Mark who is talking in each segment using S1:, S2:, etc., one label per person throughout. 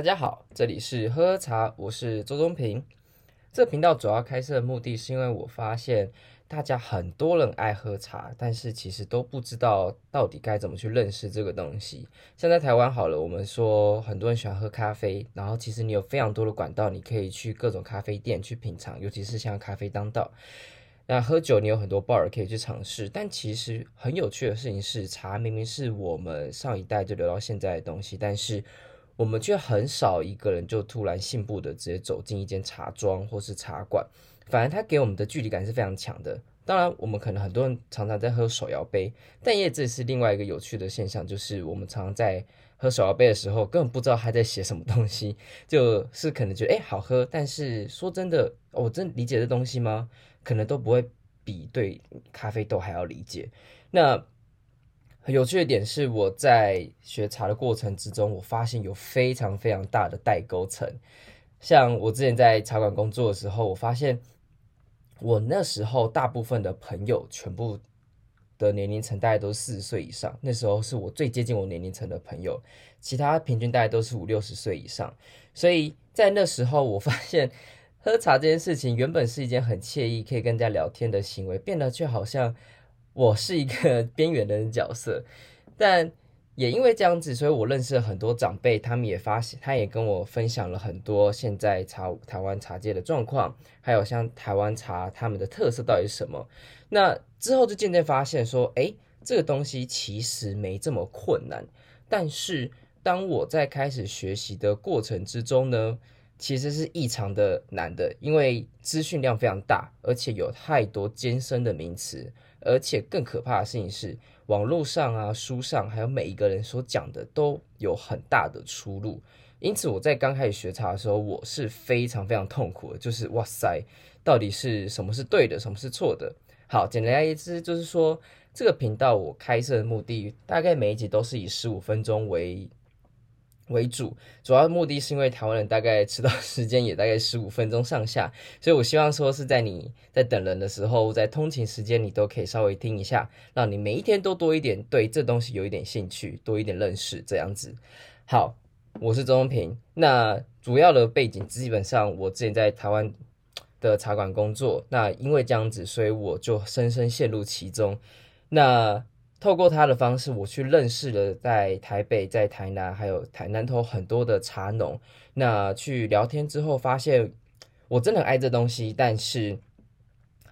S1: 大家好，这里是喝喝茶，我是周中平。这频道主要开设的目的是因为我发现大家很多人爱喝茶，但是其实都不知道到底该怎么去认识这个东西。像在台湾好了，我们说很多人喜欢喝咖啡，然后其实你有非常多的管道，你可以去各种咖啡店去品尝，尤其是像咖啡当道。那喝酒你有很多 bar 可以去尝试，但其实很有趣的事情是，茶明明是我们上一代就留到现在的东西，但是我们却很少一个人就突然信步的直接走进一间茶庄或是茶馆，反而它给我们的距离感是非常强的。当然，我们可能很多人常常在喝手摇杯，但也这是另外一个有趣的现象，就是我们常常在喝手摇杯的时候，根本不知道他在写什么东西，就是可能觉得诶好喝，但是说真的，我真理解这东西吗？可能都不会比对咖啡豆还要理解。那。有趣的点是，我在学茶的过程之中，我发现有非常非常大的代沟层。像我之前在茶馆工作的时候，我发现我那时候大部分的朋友，全部的年龄层大概都是四十岁以上。那时候是我最接近我年龄层的朋友，其他平均大概都是五六十岁以上。所以在那时候，我发现喝茶这件事情原本是一件很惬意、可以跟人家聊天的行为，变得却好像。我是一个边缘的角色，但也因为这样子，所以我认识了很多长辈，他们也发现，他也跟我分享了很多现在茶台湾茶界的状况，还有像台湾茶他们的特色到底是什么。那之后就渐渐发现说，诶，这个东西其实没这么困难。但是当我在开始学习的过程之中呢，其实是异常的难的，因为资讯量非常大，而且有太多艰深的名词。而且更可怕的事情是，网络上啊、书上，还有每一个人所讲的都有很大的出入。因此，我在刚开始学茶的时候，我是非常非常痛苦的，就是哇塞，到底是什么是对的，什么是错的？好，简单来一次，就是说这个频道我开设的目的，大概每一集都是以十五分钟为。为主，主要目的是因为台湾人大概迟到时间也大概十五分钟上下，所以我希望说是在你在等人的时候，在通勤时间你都可以稍微听一下，让你每一天都多一点对这东西有一点兴趣，多一点认识这样子。好，我是周东平，那主要的背景基本上我之前在台湾的茶馆工作，那因为这样子，所以我就深深陷入其中，那。透过他的方式，我去认识了在台北、在台南，还有台南头很多的茶农。那去聊天之后，发现我真的很爱这东西，但是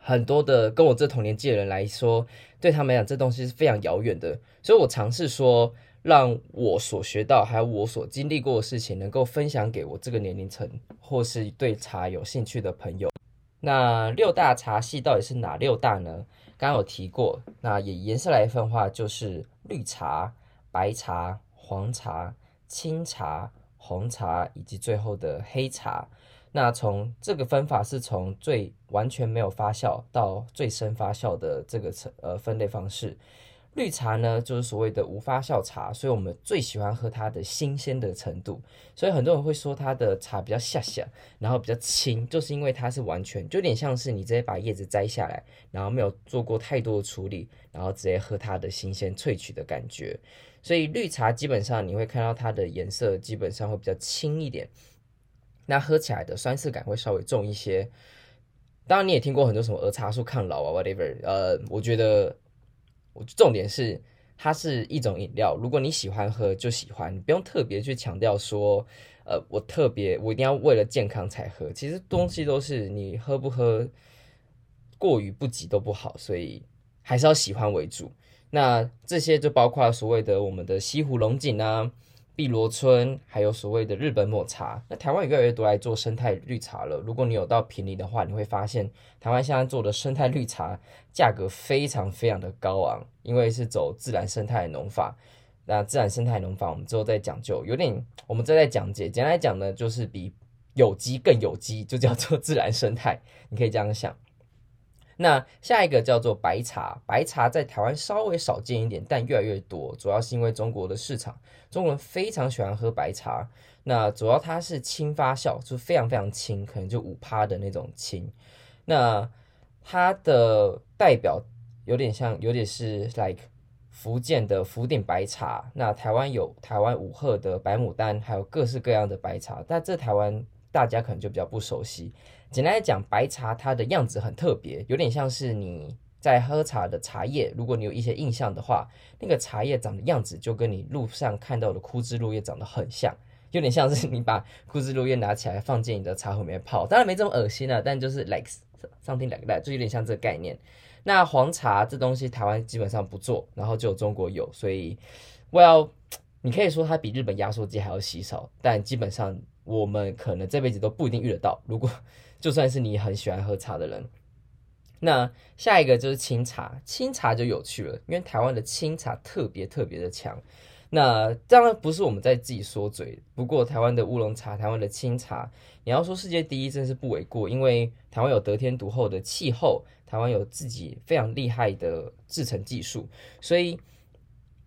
S1: 很多的跟我这同年纪的人来说，对他们来讲，这东西是非常遥远的。所以我尝试说，让我所学到还有我所经历过的事情，能够分享给我这个年龄层或是对茶有兴趣的朋友。那六大茶系到底是哪六大呢？刚有提过，那也颜色来分的话，就是绿茶、白茶、黄茶、青茶、红茶以及最后的黑茶。那从这个分法是从最完全没有发酵到最深发酵的这个呃分类方式。绿茶呢，就是所谓的无发酵茶，所以我们最喜欢喝它的新鲜的程度。所以很多人会说它的茶比较下下，然后比较轻，就是因为它是完全就有点像是你直接把叶子摘下来，然后没有做过太多的处理，然后直接喝它的新鲜萃取的感觉。所以绿茶基本上你会看到它的颜色基本上会比较轻一点，那喝起来的酸涩感会稍微重一些。当然你也听过很多什么儿茶素抗老啊，whatever，呃，我觉得。重点是，它是一种饮料。如果你喜欢喝，就喜欢，你不用特别去强调说，呃，我特别，我一定要为了健康才喝。其实东西都是你喝不喝，过于不及都不好，所以还是要喜欢为主。那这些就包括所谓的我们的西湖龙井啊。碧螺春，还有所谓的日本抹茶，那台湾也越来越多来做生态绿茶了。如果你有到坪林的话，你会发现台湾现在做的生态绿茶价格非常非常的高昂，因为是走自然生态农法。那自然生态农法，我们之后再讲究，有点我们再在讲解。简单来讲呢，就是比有机更有机，就叫做自然生态。你可以这样想。那下一个叫做白茶，白茶在台湾稍微少见一点，但越来越多，主要是因为中国的市场，中国人非常喜欢喝白茶。那主要它是轻发酵，就非常非常轻，可能就五趴的那种轻。那它的代表有点像，有点是 like 福建的福鼎白茶，那台湾有台湾五鹤的白牡丹，还有各式各样的白茶，但这台湾大家可能就比较不熟悉。简单来讲，白茶它的样子很特别，有点像是你在喝茶的茶叶，如果你有一些印象的话，那个茶叶长的样子就跟你路上看到的枯枝落叶长得很像，有点像是你把枯枝落叶拿起来放进你的茶壶里面泡，当然没这么恶心啊，但就是 like something like that，就有点像这个概念。那黄茶这东西台湾基本上不做，然后只有中国有，所以 well 你可以说它比日本压缩机还要稀少，但基本上我们可能这辈子都不一定遇得到。如果就算是你很喜欢喝茶的人，那下一个就是清茶，清茶就有趣了，因为台湾的清茶特别特别的强。那当然不是我们在自己说嘴，不过台湾的乌龙茶、台湾的清茶，你要说世界第一真是不为过，因为台湾有得天独厚的气候。台湾有自己非常厉害的制程技术，所以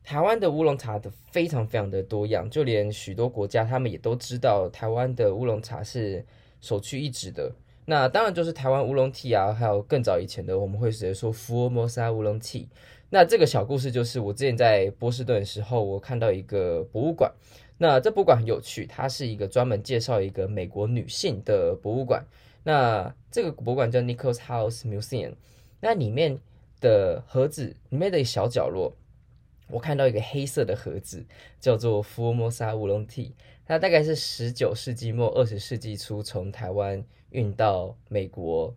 S1: 台湾的乌龙茶的非常非常的多样，就连许多国家他们也都知道台湾的乌龙茶是首屈一指的。那当然就是台湾乌龙 T 啊，还有更早以前的，我们会直接说福尔摩沙乌龙 T。那这个小故事就是我之前在波士顿的时候，我看到一个博物馆，那这博物馆很有趣，它是一个专门介绍一个美国女性的博物馆。那这个博物馆叫 Nichols House Museum，那里面的盒子里面的小角落，我看到一个黑色的盒子，叫做福尔摩沙乌龙 T 它大概是十九世纪末二十世纪初从台湾运到美国，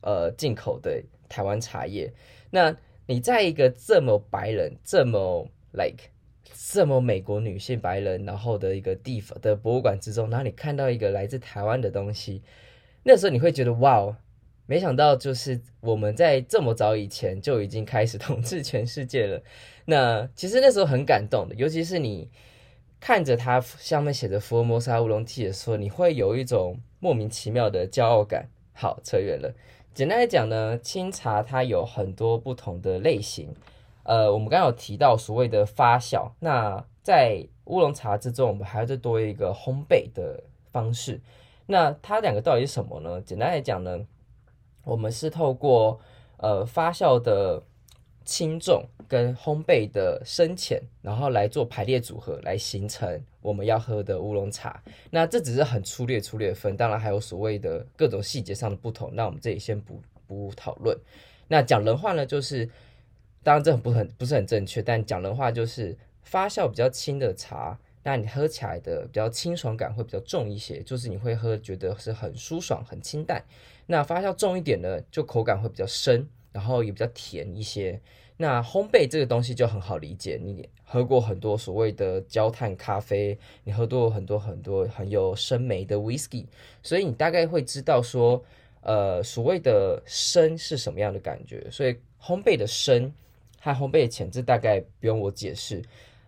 S1: 呃，进口的台湾茶叶。那你在一个这么白人、这么 like 这么美国女性白人，然后的一个地方的博物馆之中，然后你看到一个来自台湾的东西。那时候你会觉得哇哦，没想到就是我们在这么早以前就已经开始统治全世界了。那其实那时候很感动的，尤其是你看着它上面写着福尔摩沙乌龙 tea 的时候，你会有一种莫名其妙的骄傲感。好，扯远了。简单来讲呢，清茶它有很多不同的类型。呃，我们刚刚有提到所谓的发酵，那在乌龙茶之中，我们还要再多一个烘焙的方式。那它两个到底是什么呢？简单来讲呢，我们是透过呃发酵的轻重跟烘焙的深浅，然后来做排列组合，来形成我们要喝的乌龙茶。那这只是很粗略粗略分，当然还有所谓的各种细节上的不同。那我们这里先不不讨论。那讲人话呢，就是当然这很不很不是很正确，但讲人话就是发酵比较轻的茶。那你喝起来的比较清爽感会比较重一些，就是你会喝觉得是很舒爽、很清淡。那发酵重一点呢，就口感会比较深，然后也比较甜一些。那烘焙这个东西就很好理解，你喝过很多所谓的焦炭咖啡，你喝过很多很多很有生梅的 whisky，所以你大概会知道说，呃，所谓的生是什么样的感觉。所以烘焙的生和烘焙的浅，这大概不用我解释。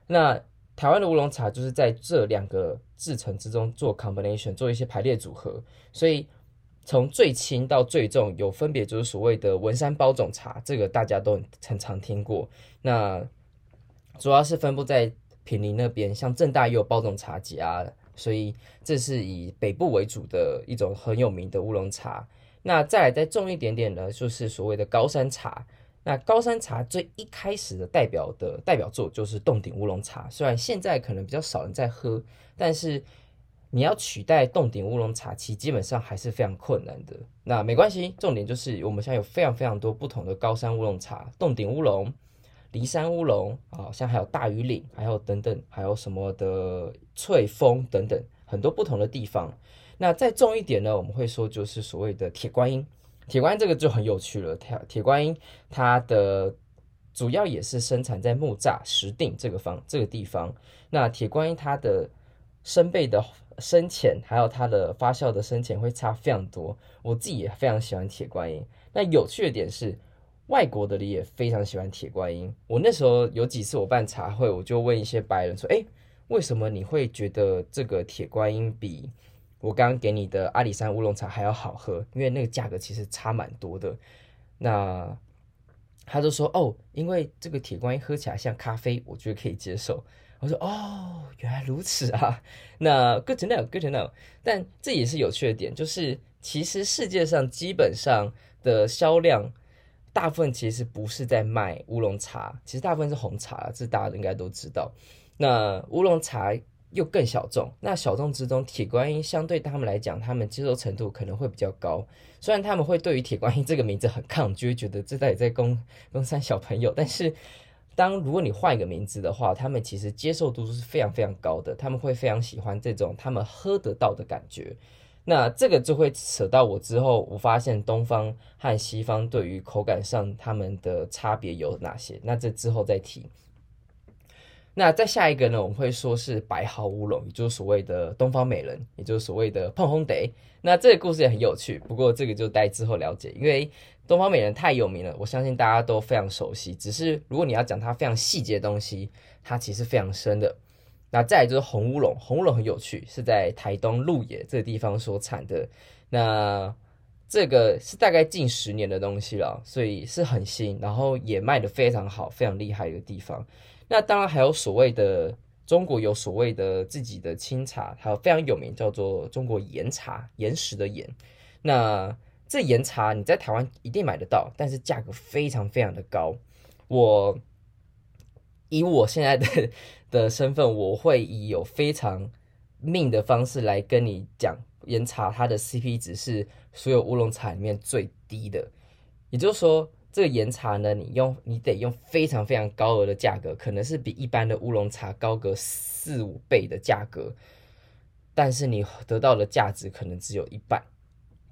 S1: 那台湾的乌龙茶就是在这两个制程之中做 combination，做一些排列组合，所以从最轻到最重有分别，就是所谓的文山包种茶，这个大家都很常听过。那主要是分布在平林那边，像正大也有包种茶几啊，所以这是以北部为主的一种很有名的乌龙茶。那再来再重一点点呢，就是所谓的高山茶。那高山茶最一开始的代表的代表作就是洞顶乌龙茶，虽然现在可能比较少人在喝，但是你要取代洞顶乌龙茶，其基本上还是非常困难的。那没关系，重点就是我们现在有非常非常多不同的高山乌龙茶，洞顶乌龙、梨山乌龙啊，像还有大禹岭，还有等等，还有什么的翠峰等等，很多不同的地方。那再重一点呢，我们会说就是所谓的铁观音。铁观音这个就很有趣了，铁铁观音它的主要也是生产在木栅石碇这个方这个地方。那铁观音它的生焙的深浅，还有它的发酵的深浅会差非常多。我自己也非常喜欢铁观音。那有趣的点是，外国的人也非常喜欢铁观音。我那时候有几次我办茶会，我就问一些白人说：“诶，为什么你会觉得这个铁观音比？”我刚刚给你的阿里山乌龙茶还要好喝，因为那个价格其实差蛮多的。那他就说哦，因为这个铁观音喝起来像咖啡，我觉得可以接受。我说哦，原来如此啊。那 good to know，good to know。但这也是有趣的点，就是其实世界上基本上的销量大部分其实不是在卖乌龙茶，其实大部分是红茶，这大家应该都知道。那乌龙茶又更小众，那小众之中，铁观音相对他们来讲，他们接受程度可能会比较高。虽然他们会对于铁观音这个名字很抗拒，觉得这到底在供供三小朋友，但是当如果你换一个名字的话，他们其实接受度是非常非常高的，他们会非常喜欢这种他们喝得到的感觉。那这个就会扯到我之后，我发现东方和西方对于口感上他们的差别有哪些？那这之后再提。那再下一个呢，我们会说是白毫乌龙，也就是所谓的东方美人，也就是所谓的碰烘得。那这个故事也很有趣，不过这个就待之后了解，因为东方美人太有名了，我相信大家都非常熟悉。只是如果你要讲它非常细节的东西，它其实非常深的。那再来就是红乌龙，红乌龙很有趣，是在台东鹿野这个地方所产的。那这个是大概近十年的东西了，所以是很新，然后也卖得非常好，非常厉害的地方。那当然还有所谓的中国有所谓的自己的清茶，还有非常有名叫做中国岩茶，岩石的岩。那这岩茶你在台湾一定买得到，但是价格非常非常的高。我。以我现在的 的身份，我会以有非常命的方式来跟你讲，岩茶它的 CP 值是所有乌龙茶里面最低的。也就是说，这个岩茶呢，你用你得用非常非常高额的价格，可能是比一般的乌龙茶高个四五倍的价格，但是你得到的价值可能只有一半。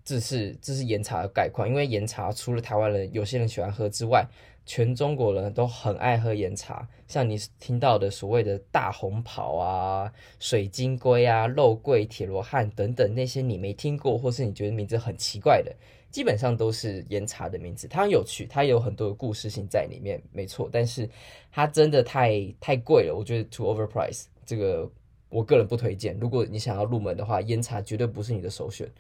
S1: 这是这是岩茶的概况，因为岩茶除了台湾人有些人喜欢喝之外，全中国人都很爱喝岩茶，像你听到的所谓的大红袍啊、水晶龟啊、肉桂、铁罗汉等等那些你没听过或是你觉得名字很奇怪的，基本上都是岩茶的名字。它很有趣，它有很多的故事性在里面，没错。但是它真的太太贵了，我觉得 too overpriced，这个我个人不推荐。如果你想要入门的话，岩茶绝对不是你的首选。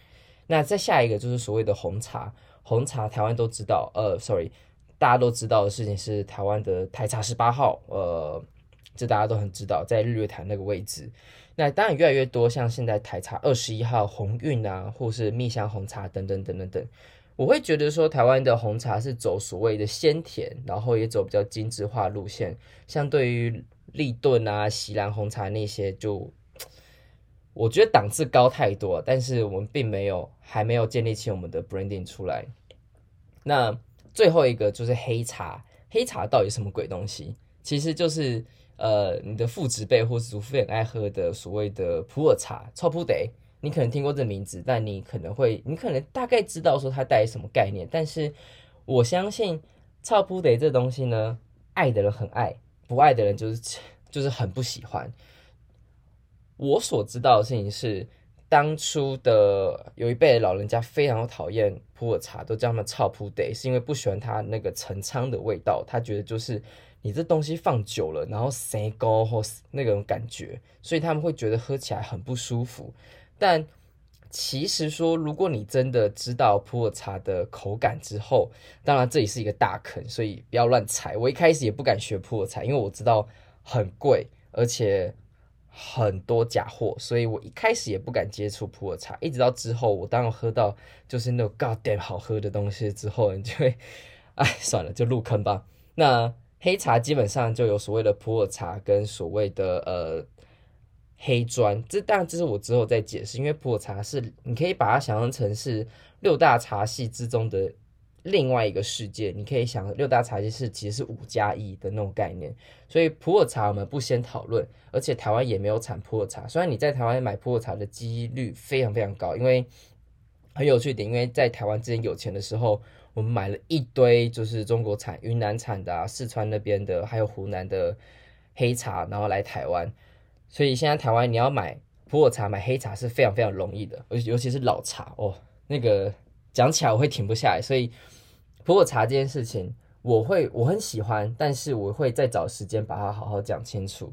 S1: 那再下一个就是所谓的红茶，红茶台湾都知道，呃，sorry。大家都知道的事情是台湾的台茶十八号，呃，这大家都很知道，在日月潭那个位置。那当然越来越多，像现在台茶二十一号红运啊，或是蜜香红茶等等等等等。我会觉得说，台湾的红茶是走所谓的鲜甜，然后也走比较精致化路线。相对于立顿啊、喜兰红茶那些，就我觉得档次高太多，但是我们并没有还没有建立起我们的 branding 出来。那。最后一个就是黑茶，黑茶到底什么鬼东西？其实就是呃，你的父执辈或是祖父很爱喝的所谓的普洱茶，臭噗得。你可能听过这名字，但你可能会，你可能大概知道说它带什么概念。但是我相信臭噗得这东西呢，爱的人很爱，不爱的人就是 就是很不喜欢。我所知道的事情是。当初的有一辈老人家非常讨厌普洱茶，都叫他们臭噗得，是因为不喜欢它那个陈仓的味道。他觉得就是你这东西放久了，然后生高或那种感觉，所以他们会觉得喝起来很不舒服。但其实说，如果你真的知道普洱茶的口感之后，当然这里是一个大坑，所以不要乱猜。我一开始也不敢学普洱茶，因为我知道很贵，而且。很多假货，所以我一开始也不敢接触普洱茶，一直到之后，我当我喝到就是那种 God damn 好喝的东西之后，你就会，哎，算了，就入坑吧。那黑茶基本上就有所谓的普洱茶跟所谓的呃黑砖，这当然这是我之后再解释，因为普洱茶是你可以把它想象成是六大茶系之中的。另外一个世界，你可以想六大茶系是其实是五加一的那种概念，所以普洱茶我们不先讨论，而且台湾也没有产普洱茶。虽然你在台湾买普洱茶的几率非常非常高，因为很有趣点，因为在台湾之前有钱的时候，我们买了一堆就是中国产、云南产的啊、四川那边的，还有湖南的黑茶，然后来台湾。所以现在台湾你要买普洱茶、买黑茶是非常非常容易的，尤尤其是老茶哦，那个讲起来我会停不下来，所以。普洱茶这件事情，我会我很喜欢，但是我会再找时间把它好好讲清楚。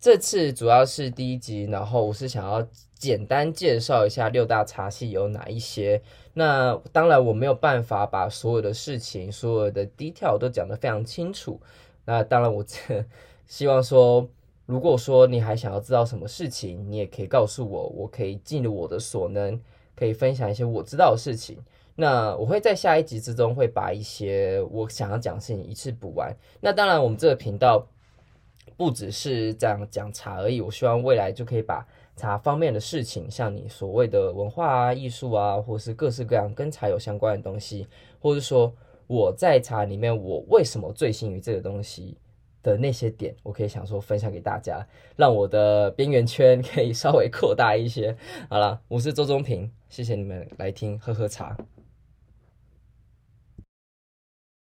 S1: 这次主要是第一集，然后我是想要简单介绍一下六大茶系有哪一些。那当然我没有办法把所有的事情、所有的 detail 都讲得非常清楚。那当然我这希望说，如果说你还想要知道什么事情，你也可以告诉我，我可以尽我的所能，可以分享一些我知道的事情。那我会在下一集之中会把一些我想要讲的事情一次补完。那当然，我们这个频道不只是这样讲茶而已。我希望未来就可以把茶方面的事情，像你所谓的文化啊、艺术啊，或是各式各样跟茶有相关的东西，或者说我在茶里面我为什么醉心于这个东西的那些点，我可以想说分享给大家，让我的边缘圈 可以稍微扩大一些。好了，我是周中平，谢谢你们来听，喝喝茶。